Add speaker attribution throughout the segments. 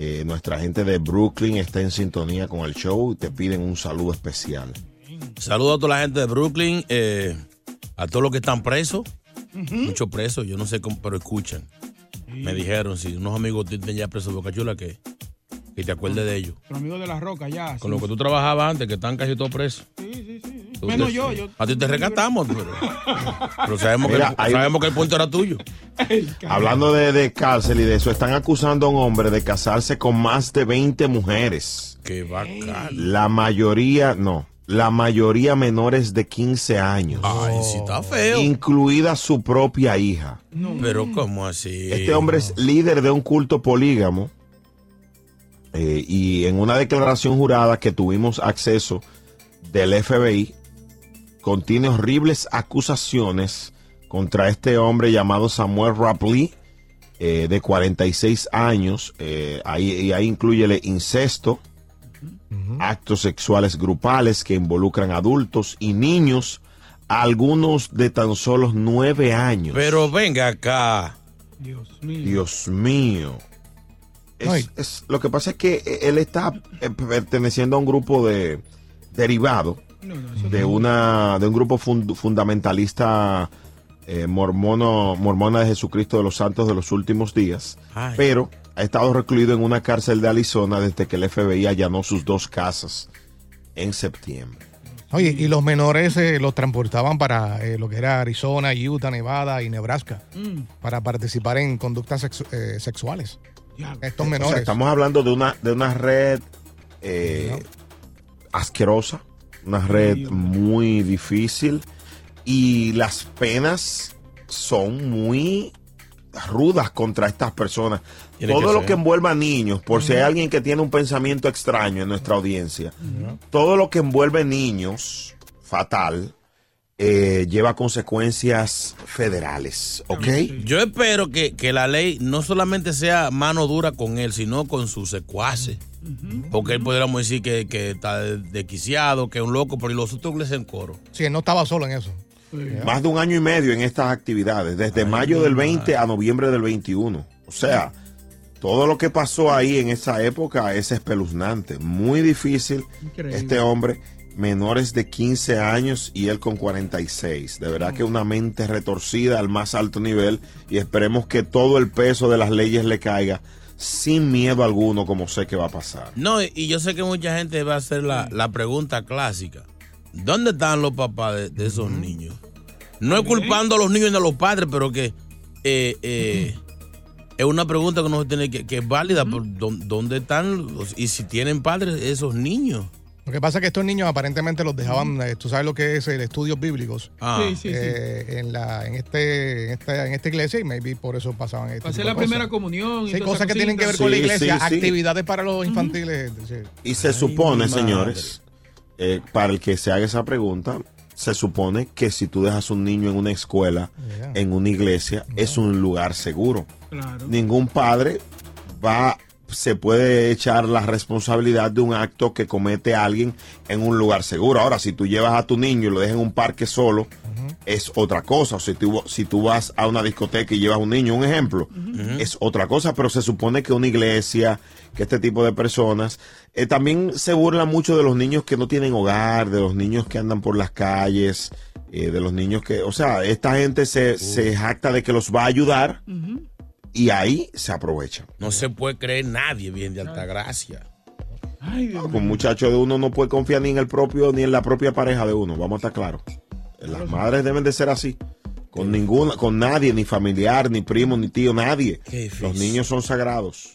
Speaker 1: Eh, nuestra gente de Brooklyn está en sintonía con el show y te piden un saludo especial.
Speaker 2: Saludos a toda la gente de Brooklyn, eh, a todos los que están presos. Muchos presos, yo no sé cómo, pero escuchan. Me dijeron, si unos amigos tienen ya presos Boca Chula, que, que te acuerdes de ellos.
Speaker 3: Pero amigo de la roca, ya.
Speaker 2: Con lo que tú trabajabas antes, que están casi todos presos.
Speaker 3: Sí, sí, sí. Menos
Speaker 2: te-
Speaker 3: yo, yo.
Speaker 2: A ti te rescatamos, pero, pero sabemos,
Speaker 1: Mira,
Speaker 2: que,
Speaker 1: hay-
Speaker 2: sabemos que el punto era tuyo.
Speaker 1: Hablando de, de cárcel y de eso, están acusando a un hombre de casarse con más de 20 mujeres.
Speaker 2: Qué bacán.
Speaker 1: La mayoría, no, la mayoría menores de 15 años.
Speaker 2: Ay, sí está feo.
Speaker 1: Incluida su propia hija.
Speaker 2: Pero ¿cómo así?
Speaker 1: Este hombre es líder de un culto polígamo eh, y en una declaración jurada que tuvimos acceso del FBI contiene horribles acusaciones contra este hombre llamado Samuel Rapley eh, de 46 años eh, ahí, y ahí incluye el incesto actos sexuales grupales que involucran adultos y niños algunos de tan solo nueve años
Speaker 2: Pero venga acá.
Speaker 3: Dios mío.
Speaker 1: Dios mío. Es- es- lo que pasa es que él está eh, perteneciendo a un grupo de derivado
Speaker 3: No, no, eso
Speaker 1: de una de un grupo fund- fundamentalista eh, mormono mormona de Jesucristo de los Santos de los últimos días,
Speaker 2: Ay.
Speaker 1: pero ha estado recluido en una cárcel de Arizona desde que el FBI allanó sus dos casas en septiembre.
Speaker 4: Oye, y los menores eh, los transportaban para eh, lo que era Arizona, Utah, Nevada y Nebraska
Speaker 3: Mm,
Speaker 4: para participar en conductas sexu- eh, sexuales. Estos
Speaker 1: O sea,
Speaker 4: menores.
Speaker 1: estamos hablando de una, de una red eh, asquerosa, una red muy difícil y las penas son muy rudas contra estas personas.
Speaker 2: Tiene
Speaker 1: todo
Speaker 2: que
Speaker 1: lo
Speaker 2: ser.
Speaker 1: que envuelva a niños, por si hay alguien que tiene un pensamiento extraño en nuestra audiencia, todo lo que envuelve niños, fatal, eh, lleva consecuencias federales, ¿ok?
Speaker 2: Yo espero que, que la ley no solamente sea mano dura con él, sino con sus secuaces. Porque él podríamos decir que, que está desquiciado, que es un loco, pero y los otros le hacen coro.
Speaker 4: Sí, él no estaba solo en eso.
Speaker 1: Más de un año y medio en estas actividades, desde mayo del 20 a noviembre del 21. O sea, todo lo que pasó ahí en esa época es espeluznante, muy difícil.
Speaker 3: Increíble.
Speaker 1: Este hombre, menores de 15 años y él con 46. De verdad que una mente retorcida al más alto nivel y esperemos que todo el peso de las leyes le caiga sin miedo alguno, como sé que va a pasar.
Speaker 2: No, y- yo sé que mucha gente va a hacer la, la pregunta clásica. ¿Dónde están los papás de, de esos niños? No es culpando a los niños ni a los padres, pero que eh, eh, es una pregunta que uno tiene que, que es válida. por dó- ¿Dónde están los- y si tienen padres esos niños?
Speaker 4: Lo que pasa es que estos niños aparentemente los dejaban, eh, tú sabes lo que es el estudios bíblicos
Speaker 2: Ah,
Speaker 3: Sí, sí, sí.
Speaker 4: eh, en la en este en esta, en esta iglesia y maybe por eso pasaban
Speaker 3: Para hacer la
Speaker 4: cosas.
Speaker 3: primera comunión. y
Speaker 4: Sí, cosas que tienen que ver con la iglesia,
Speaker 1: sí, sí.
Speaker 4: actividades para los infantiles. sí.
Speaker 1: Y se supone, señores, eh, para el que se haga esa pregunta, se supone que si tú dejas un niño en una escuela,
Speaker 4: Yeah.
Speaker 1: en una iglesia, es un lugar seguro.
Speaker 3: Claro.
Speaker 1: Ningún padre va se puede echar la responsabilidad de un acto que comete alguien en un lugar seguro. Ahora, si tú llevas a tu niño y lo dejas en un parque solo, es otra cosa. O si tú, si tú vas a una discoteca y llevas a un niño, un ejemplo, es otra cosa, pero se supone que una iglesia, que este tipo de personas, eh, también se burla mucho de los niños que no tienen hogar, de los niños que andan por las calles, eh, de los niños que, o sea, esta gente se, se jacta de que los va a ayudar y ahí se aprovecha.
Speaker 2: No se puede creer nadie bien de Altagracia.
Speaker 1: Un muchacho de uno no puede confiar ni en el propio, ni en la propia pareja de uno, vamos a estar claros. Las madres deben de ser así. Con ninguna, con nadie, ni familiar, ni primo, ni tío, nadie. Los niños son sagrados.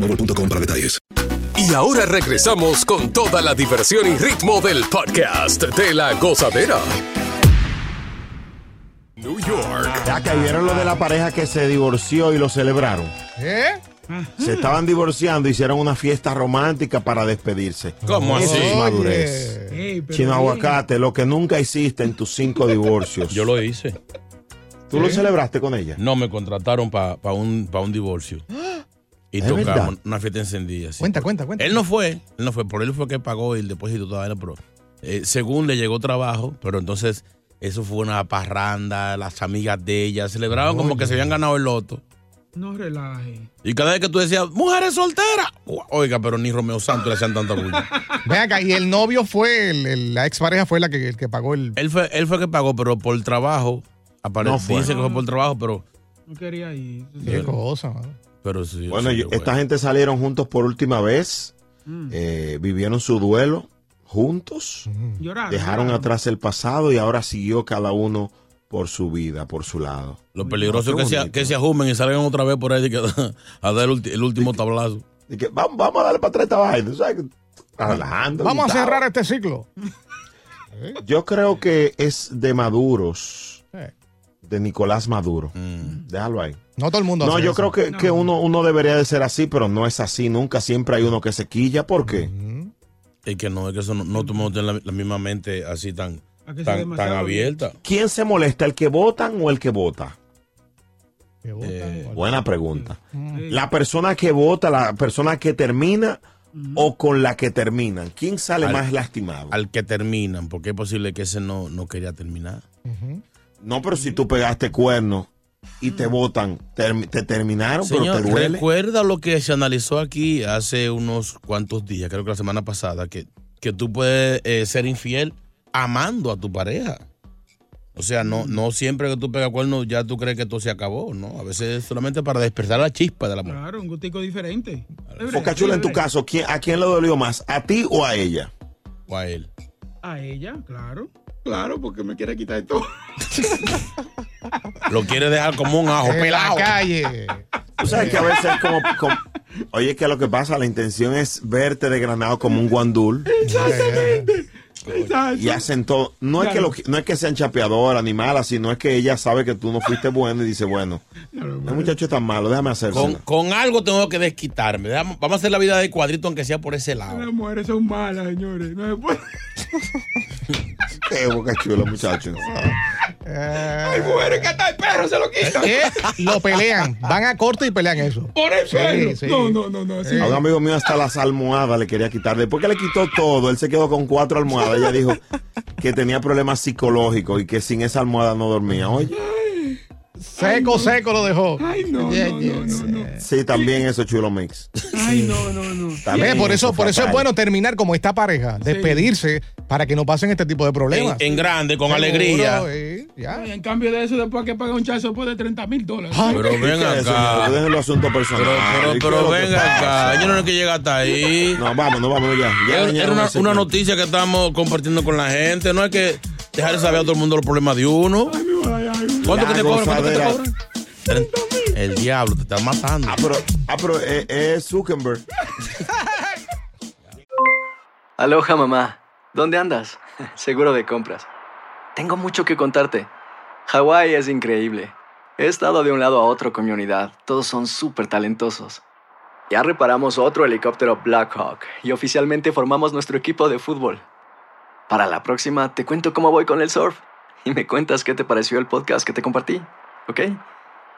Speaker 5: boostmobile.com para detalles.
Speaker 6: Y ahora regresamos con toda la diversión y ritmo del podcast de la gozadera. New York.
Speaker 1: Ya que vieron lo de la pareja que se divorció y lo celebraron.
Speaker 4: ¿Eh?
Speaker 1: Se estaban divorciando, hicieron una fiesta romántica para despedirse.
Speaker 2: ¿Cómo
Speaker 1: Eso
Speaker 2: así?
Speaker 1: es madurez.
Speaker 3: Ey, pero
Speaker 1: Chino aguacate, lo que nunca hiciste en tus cinco divorcios.
Speaker 2: Yo lo hice.
Speaker 1: ¿Tú lo celebraste con ella?
Speaker 2: No, me contrataron para un, pa un divorcio. Y
Speaker 1: ¿Es
Speaker 2: tocamos
Speaker 1: verdad?
Speaker 2: una fiesta encendida. sí.
Speaker 4: Cuenta, cuenta, cuenta.
Speaker 2: Él no fue, él no fue, por él fue que pagó el depósito todavía, pero eh, según le llegó trabajo, pero entonces eso fue una parranda, las amigas de ella celebraban como que se habían ganado el loto.
Speaker 3: No relaje.
Speaker 2: Y cada vez que tú decías, mujeres solteras, oiga, pero ni Romeo Santos le hacían tanta bulla.
Speaker 4: Ven acá, y el novio fue, el- el- la expareja fue la que, el que pagó el.
Speaker 2: él fue, él fue que pagó, pero por trabajo, aparece,
Speaker 1: No fue.
Speaker 2: dice que fue por trabajo, pero,
Speaker 3: No quería ir.
Speaker 4: Qué cosa, mano.
Speaker 2: Pero sí.
Speaker 1: Bueno, esta gente salieron juntos por última vez,
Speaker 3: Mm.
Speaker 1: eh, vivieron su duelo juntos,
Speaker 3: Lloraron.
Speaker 1: dejaron
Speaker 3: lloraron.
Speaker 1: atrás el pasado y ahora siguió cada uno por su vida, por su lado.
Speaker 2: Lo peligroso es que se, que se ajumen y salgan otra vez por ahí que- a dar el, ulti- el último tablazo.
Speaker 1: Y que vamos, vamos a darle para atrás esta vaina, ¿sabes? Relajando.
Speaker 4: Vamos a cerrar este ciclo.
Speaker 1: Yo creo que es de Maduros, de Nicolás Maduro.
Speaker 2: Mm.
Speaker 1: Déjalo ahí.
Speaker 4: No todo el mundo
Speaker 1: No,
Speaker 4: hace
Speaker 1: yo
Speaker 4: eso.
Speaker 1: creo que, que uno, uno debería de ser así, pero no es así nunca. Siempre hay uno que se quilla. ¿Por qué?
Speaker 2: Es que no, es que eso no, no tiene la, la misma mente así tan, tan, tan abierta.
Speaker 1: ¿Quién se molesta, el que votan o el que vota?
Speaker 4: Que
Speaker 2: Eh.
Speaker 1: Buena pregunta.
Speaker 3: Sí.
Speaker 1: La persona que vota, la persona que termina o con la que terminan. ¿Quién sale
Speaker 2: Al-
Speaker 1: más lastimado?
Speaker 2: Al que terminan, porque es posible que ese no, no quería terminar.
Speaker 1: No, pero si tú pegaste cuerno y te votan, te terminaron,
Speaker 2: Señor,
Speaker 1: pero te duele.
Speaker 2: recuerda lo que se analizó aquí hace unos cuantos días, creo que la semana pasada, que, que tú puedes eh, ser infiel amando a tu pareja. O sea, no, no siempre que tú pegas cuernos ya tú crees que todo se acabó, ¿no? A veces es solamente para despertar la chispa del amor.
Speaker 3: Claro, un gustico diferente.
Speaker 1: Focachula, en tu caso, ¿quién, ¿a quién le dolió más? ¿A ti o a ella?
Speaker 2: O a él.
Speaker 3: A ella, claro. Claro, porque me quiere quitar todo.
Speaker 2: Lo quiere dejar como un ajo
Speaker 4: En la calle.
Speaker 1: Tú sabes que a veces es como, como- Oye, que lo que pasa, la intención es verte desgranado como un guandul y hacen todo. No es, que lo, no es que sean chapeadoras ni malas, sino es que ella sabe que tú no fuiste bueno y dice, bueno, el muchacho es tan malo, déjame hacerlo.
Speaker 2: Con, con algo tengo que desquitarme. Déjame- Vamos a hacer la vida de cuadrito, aunque sea por ese lado.
Speaker 3: Las mujeres son malas, señores. No se puede.
Speaker 1: Qué boca chula, muchacho.
Speaker 3: Hay mujeres que hasta el perro se lo quitan.
Speaker 4: Eh, lo pelean. Van a corte y pelean eso.
Speaker 3: Por el
Speaker 4: Sí,
Speaker 3: perro.
Speaker 4: sí.
Speaker 3: No, no, no, no. sí.
Speaker 1: A un amigo mío hasta las almohadas le quería quitar. Después que le quitó todo, él se quedó con cuatro almohadas. Ella dijo que tenía problemas psicológicos y que sin esa almohada no dormía. Oye,
Speaker 4: Seco, seco lo dejó.
Speaker 3: Ay, no, no, no, no, no.
Speaker 1: Sí, también eso chulo mix.
Speaker 3: Ay, no, no, no.
Speaker 1: También
Speaker 4: por eso, por eso es bueno terminar como esta pareja, despedirse para que no pasen este tipo de problemas.
Speaker 2: en grande, con
Speaker 4: Seguro,
Speaker 2: alegría.
Speaker 4: eh, ya.
Speaker 3: Ay, En cambio de eso, después que paga un chazo después de 30 mil dólares.
Speaker 2: Pero ven
Speaker 1: ¿Qué es
Speaker 2: acá.
Speaker 1: Dejen los asuntos personales.
Speaker 2: Pero,
Speaker 1: ¿Qué
Speaker 2: pero,
Speaker 1: es pasa?
Speaker 2: acá. Yo no hay que llegar hasta ahí.
Speaker 1: No, vamos, no vamos ya. ya
Speaker 2: Era, una, una noticia que estamos compartiendo con la gente. No hay que dejar de saber a todo el mundo los problemas de uno. ¿Cuánto que te cobran? ¿Cuánto que te cobran? El diablo te está matando.
Speaker 1: Ah, pero, ah, pero eh, es Zuckerberg.
Speaker 7: Aloha mamá, ¿dónde andas? Seguro de compras. Tengo mucho que contarte. Hawái es increíble. He estado de un lado a otro con mi unidad. Todos son súper talentosos. Ya reparamos otro helicóptero Blackhawk y oficialmente formamos nuestro equipo de fútbol. Para la próxima te cuento cómo voy con el surf y me cuentas qué te pareció el podcast que te compartí, ¿ok?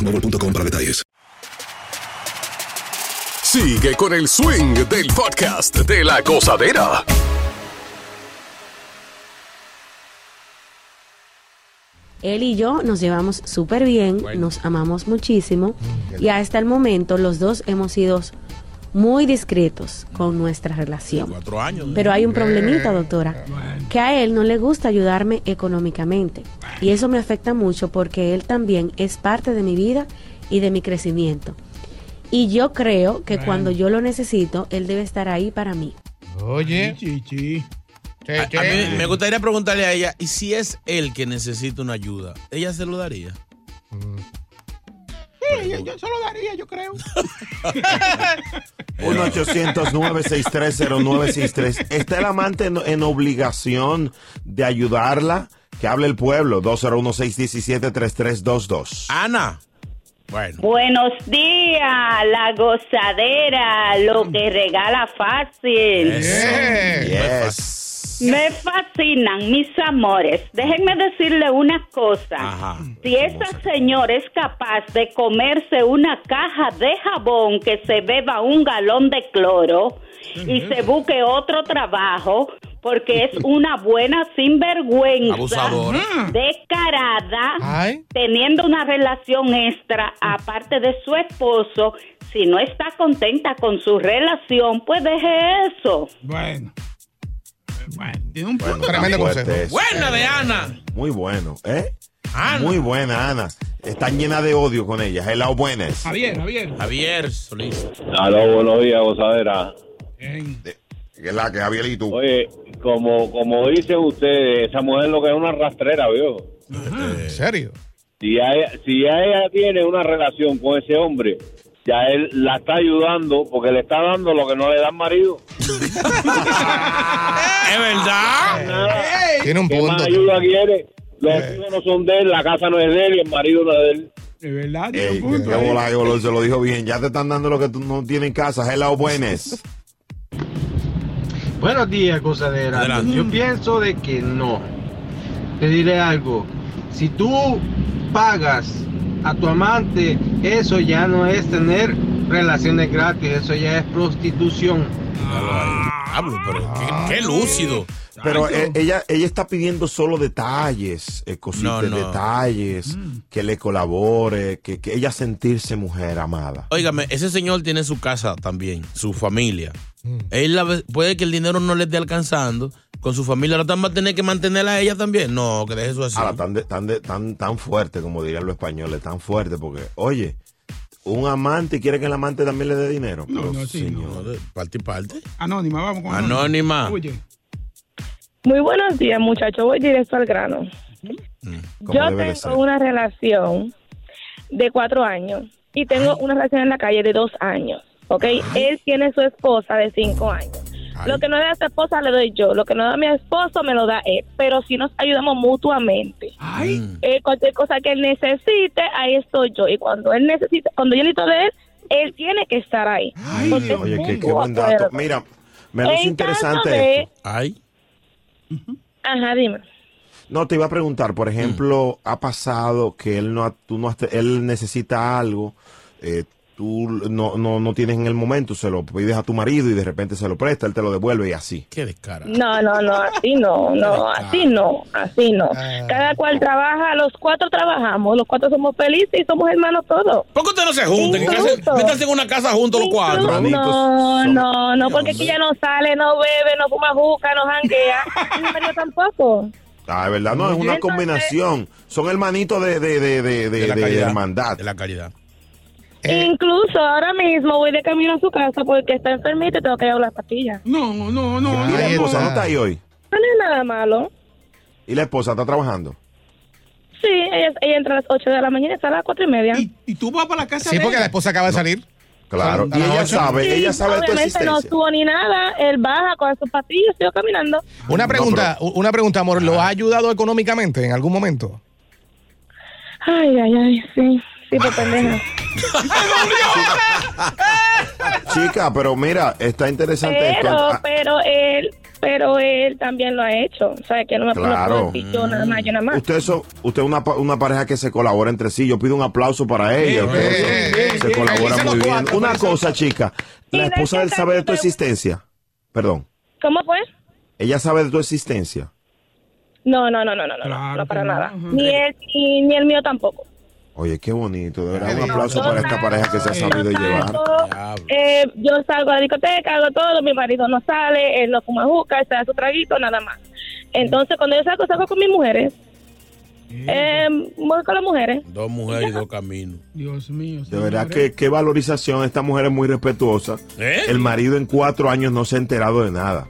Speaker 5: boostmobile.com para detalles.
Speaker 6: Sigue con el swing del podcast de la gozadera.
Speaker 8: Él y yo nos llevamos súper bien, nos amamos muchísimo y hasta el momento los dos hemos sido muy discretos con nuestra relación.
Speaker 2: Cuatro años.
Speaker 8: Pero hay un problemita, doctora, que a él no le gusta ayudarme económicamente y eso me afecta mucho porque él también es parte de mi vida y de mi crecimiento. Y yo creo que
Speaker 3: Bueno.
Speaker 8: cuando yo lo necesito, él debe estar ahí para mí.
Speaker 4: Oye.
Speaker 3: Chichi.
Speaker 2: A, a mí me gustaría preguntarle a ella, ¿y si es él que necesita una ayuda? ¿Ella se lo daría?
Speaker 3: Sí, yo, yo se lo daría, yo creo.
Speaker 1: 1-800-963-0963. ¿Está el amante en, en obligación de ayudarla? Que hable el pueblo. 201-617-3322.
Speaker 2: Ana. Bueno.
Speaker 9: Buenos días, la gozadera, lo que regala fácil.
Speaker 1: Yes.
Speaker 9: Me fascinan, mis amores. Déjenme decirle una cosa.
Speaker 2: Ajá.
Speaker 9: Si esa señora es capaz de comerse una caja de jabón que se beba un galón de cloro y se busque otro trabajo, porque es una buena sinvergüenza,
Speaker 2: Abusadora.
Speaker 9: descarada, teniendo una relación extra aparte de su esposo. Si no está contenta con su relación, pues deje eso.
Speaker 3: Bueno. Bueno, tiene un
Speaker 1: Bueno,
Speaker 3: punto.
Speaker 1: fuerte eso.
Speaker 2: Buena de Ana.
Speaker 1: Muy bueno, ¿eh?
Speaker 2: Ana.
Speaker 1: Muy buena, Ana. Está llena de odio con ella. Hello, buenas.
Speaker 3: Javier, Javier.
Speaker 2: Javier Solís.
Speaker 10: Aló, buenos días, gozadera.
Speaker 1: ¿Qué es la que Javierito?
Speaker 10: Oye, como, como dicen ustedes, esa mujer lo que es una rastrera, viejo.
Speaker 4: ¿En serio?
Speaker 10: Si ya, ella- si ya ella tiene una relación con ese hombre, ya él la está ayudando porque le está dando lo que no le da marido.
Speaker 2: ¿Es verdad?
Speaker 4: Tiene un
Speaker 10: ¿Qué
Speaker 4: punto.
Speaker 10: más ayuda quiere? Los hijos no son de él, la casa no es de él y el marido no es de él.
Speaker 3: De verdad, tiene
Speaker 1: Ey,
Speaker 3: un punto.
Speaker 1: qué
Speaker 3: ahí.
Speaker 1: bola, qué bola, se lo dijo bien. Ya te están dando lo que tú no tienes en casa. Hello, buenas.
Speaker 11: Buenos días, gozadera.
Speaker 2: Adelante.
Speaker 11: Yo pienso de que no. Te diré algo. Si tú pagas a tu amante, eso ya no es tener relaciones gratis, eso ya es prostitución.
Speaker 2: Diablo, pero qué, qué lúcido.
Speaker 1: Pero eh, ella, ella está pidiendo solo detalles, eh, cositas,
Speaker 2: No, no.
Speaker 1: detalles, que le colabore, que, que ella sentirse mujer amada.
Speaker 2: Óigame, ese señor tiene su casa también, su familia.
Speaker 1: Mm.
Speaker 2: Él la puede que el dinero no le esté alcanzando. Con su familia, ahora va a tener que mantenerla a ella también. No, que deje eso así.
Speaker 1: Ahora, tan, de- tan, de- tan, tan fuerte, como dirían los españoles, tan fuerte, porque, oye, un amante quiere que el amante también le dé dinero.
Speaker 3: No,
Speaker 1: Pero,
Speaker 3: no, sí,
Speaker 1: señor,
Speaker 2: No, parte y parte.
Speaker 3: Anónima, vamos con
Speaker 2: Anónima.
Speaker 3: Oye.
Speaker 12: Muy buenos días, muchachos. Voy directo al grano.
Speaker 1: como
Speaker 12: Yo tengo una relación de cuatro años y tengo una relación en la calle de dos años. ¿Ok? Él tiene su esposa de cinco años. Lo que no le da a su esposa le doy yo. Lo que no da a mi esposo me lo da él. Pero si nos ayudamos mutuamente. Eh, cualquier cosa que él necesite, ahí estoy yo. Y cuando él necesita, cuando yo necesito de él, él tiene que estar ahí. Es
Speaker 1: Oye, qué, buen dato. Mira, me parece
Speaker 12: En
Speaker 1: interesante
Speaker 12: de-
Speaker 1: esto.
Speaker 2: Ay.
Speaker 12: Ajá, dime.
Speaker 1: No, te iba a preguntar, por ejemplo, ha pasado que él no, ha- tú no él necesita algo, eh, tú no, no, no tienes en el momento, se lo pides a tu marido y de repente se lo presta, él te lo devuelve y así.
Speaker 2: Qué descara.
Speaker 12: No, no, no, así no, no, así no, así no.
Speaker 1: Ah.
Speaker 12: Cada cual trabaja, los cuatro trabajamos, los cuatro somos felices y somos hermanos todos.
Speaker 2: ¿Por qué ustedes no se juntan?
Speaker 12: Incluso-
Speaker 2: Métanse métanse en una casa juntos los cuatro.
Speaker 12: No, no, no, porque aquí ya no sale, no bebe, no fuma juca, no janguea. Y mi marido tampoco.
Speaker 1: Ah, es verdad, no, es una combinación. Son hermanitos de, de, de, de, de-
Speaker 2: la
Speaker 1: hermandad.
Speaker 2: De la caridad.
Speaker 1: Eh.
Speaker 12: Incluso ahora mismo voy de camino a su casa porque está enfermita y tengo que llevar las pastillas.
Speaker 3: No, no, no.
Speaker 1: ¿Y la esposa no está ahí hoy?
Speaker 12: No es nada malo.
Speaker 1: ¿Y la esposa está trabajando?
Speaker 12: Sí, ella, ella entra a las 8 de la mañana y sale a las 4 y media.
Speaker 3: ¿Y tú vas para la casa
Speaker 4: Sí, porque la esposa acaba de salir.
Speaker 1: Claro, y ella sabe,
Speaker 12: Sí,
Speaker 1: ella sabe de tu
Speaker 12: obviamente no
Speaker 1: existencia.
Speaker 12: estuvo ni nada. Él baja con sus pastillas, sigo caminando.
Speaker 4: Una pregunta, una pregunta, amor. ¿Lo ha ayudado económicamente en algún momento?
Speaker 12: Ay, ay, ay, sí. Sí, pues pendeja.
Speaker 1: Chica, pero mira, está interesante esto.
Speaker 12: Pero,
Speaker 1: Ah,
Speaker 12: pero él, pero él también lo ha hecho. O sea, que no me
Speaker 1: Claro.
Speaker 12: puedo decir yo nada más, yo nada más.
Speaker 1: Usted usted es una, una pareja que se colabora entre sí. Yo pido un aplauso para ella. Se colabora muy bien. Una cosa, chica. La esposa de él sabe de tu existencia. Perdón.
Speaker 12: ¿Cómo fue?
Speaker 1: Ella sabe de tu existencia.
Speaker 12: No, no, no, no, no, no, no, no para nada. Ni él, ni, ni el mío tampoco.
Speaker 1: Oye, qué bonito. De verdad, un aplauso para esta pareja que se ha sabido llevar.
Speaker 12: Eh, yo salgo a la discoteca, hago todo, mi marido no sale, él no fuma juca, se da su traguito, nada más. Entonces, cuando yo salgo, salgo con mis mujeres. Eh, voy con las mujeres.
Speaker 2: Dos mujeres y dos caminos.
Speaker 3: Dios mío.
Speaker 1: De verdad, que qué valorización. Esta mujer es muy respetuosa.
Speaker 2: ¿Eh?
Speaker 1: El marido en cuatro años no se ha enterado de nada.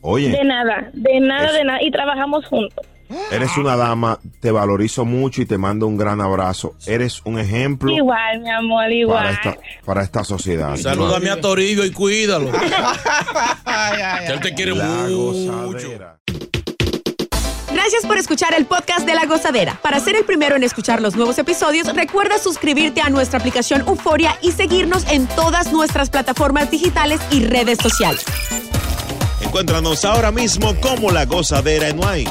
Speaker 1: Oye.
Speaker 12: De nada, de nada,
Speaker 1: Eso.
Speaker 12: de nada. Y trabajamos juntos.
Speaker 1: Eres una dama, te valorizo mucho y te mando un gran abrazo. Eres un ejemplo
Speaker 12: Igual, mi amor,
Speaker 1: para
Speaker 12: igual.
Speaker 1: esta, para esta sociedad.
Speaker 2: Salúdame a Torillo y cuídalo. Que él te quiere mucho.
Speaker 13: Gracias por escuchar el podcast de La Gozadera. Para ser el primero en escuchar los nuevos episodios, recuerda suscribirte a nuestra aplicación Euforia y seguirnos en todas nuestras plataformas digitales y redes sociales.
Speaker 14: Encuéntranos ahora mismo como La Gozadera en Wine.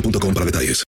Speaker 5: boostmobile.com para detalles.